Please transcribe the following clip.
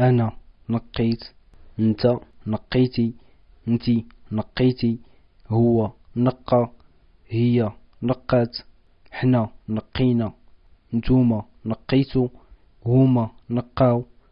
أنا نقيت أنت نقيتي أنتي نقيتي هو نقى هي نقات حنا نقينا نتوما نقيتو هما نقاو.